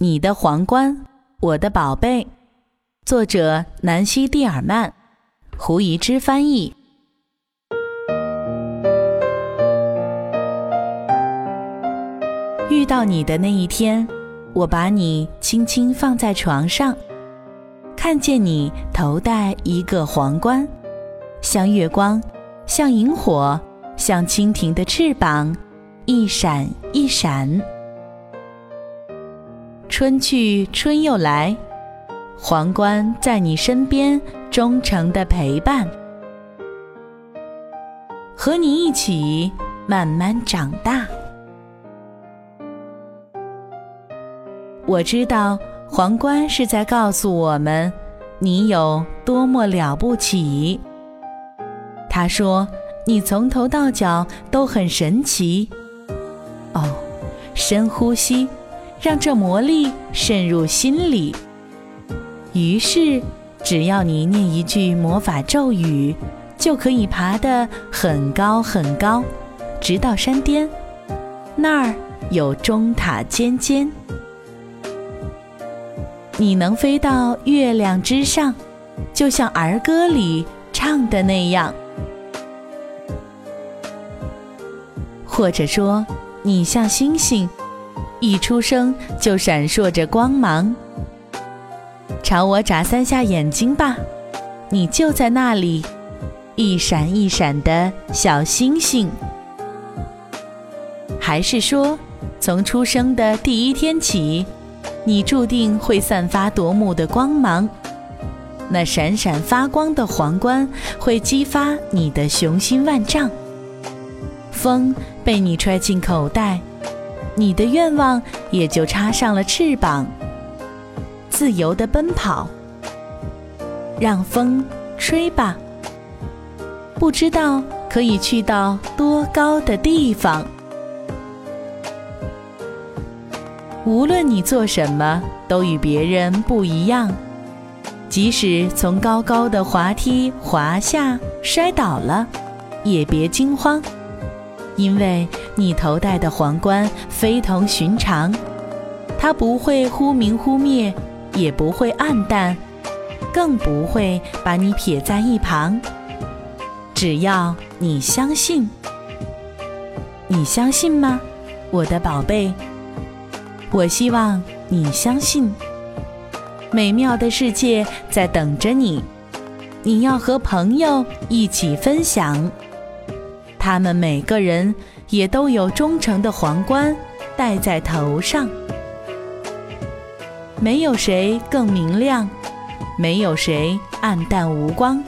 你的皇冠，我的宝贝。作者：南希·蒂尔曼，胡怡之翻译。遇到你的那一天，我把你轻轻放在床上，看见你头戴一个皇冠，像月光，像萤火，像蜻蜓的翅膀。一闪一闪，春去春又来，皇冠在你身边忠诚的陪伴，和你一起慢慢长大。我知道皇冠是在告诉我们，你有多么了不起。他说，你从头到脚都很神奇。哦，深呼吸，让这魔力渗入心里。于是，只要你念一句魔法咒语，就可以爬得很高很高，直到山巅。那儿有钟塔尖尖。你能飞到月亮之上，就像儿歌里唱的那样，或者说。你像星星，一出生就闪烁着光芒。朝我眨三下眼睛吧，你就在那里，一闪一闪的小星星。还是说，从出生的第一天起，你注定会散发夺目的光芒？那闪闪发光的皇冠会激发你的雄心万丈。风被你揣进口袋，你的愿望也就插上了翅膀，自由的奔跑。让风吹吧，不知道可以去到多高的地方。无论你做什么，都与别人不一样。即使从高高的滑梯滑下摔倒了，也别惊慌。因为你头戴的皇冠非同寻常，它不会忽明忽灭，也不会暗淡，更不会把你撇在一旁。只要你相信，你相信吗，我的宝贝？我希望你相信，美妙的世界在等着你，你要和朋友一起分享。他们每个人也都有忠诚的皇冠戴在头上，没有谁更明亮，没有谁暗淡无光，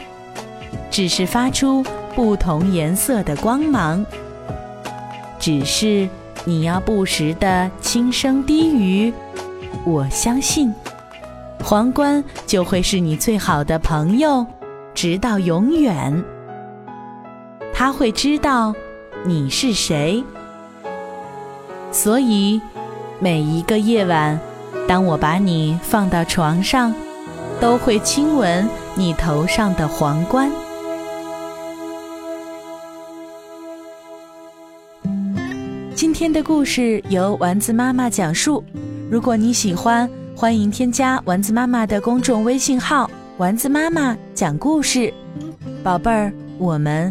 只是发出不同颜色的光芒。只是你要不时的轻声低语：“我相信，皇冠就会是你最好的朋友，直到永远。”他会知道你是谁，所以每一个夜晚，当我把你放到床上，都会亲吻你头上的皇冠。今天的故事由丸子妈妈讲述。如果你喜欢，欢迎添加丸子妈妈的公众微信号“丸子妈妈讲故事”。宝贝儿，我们。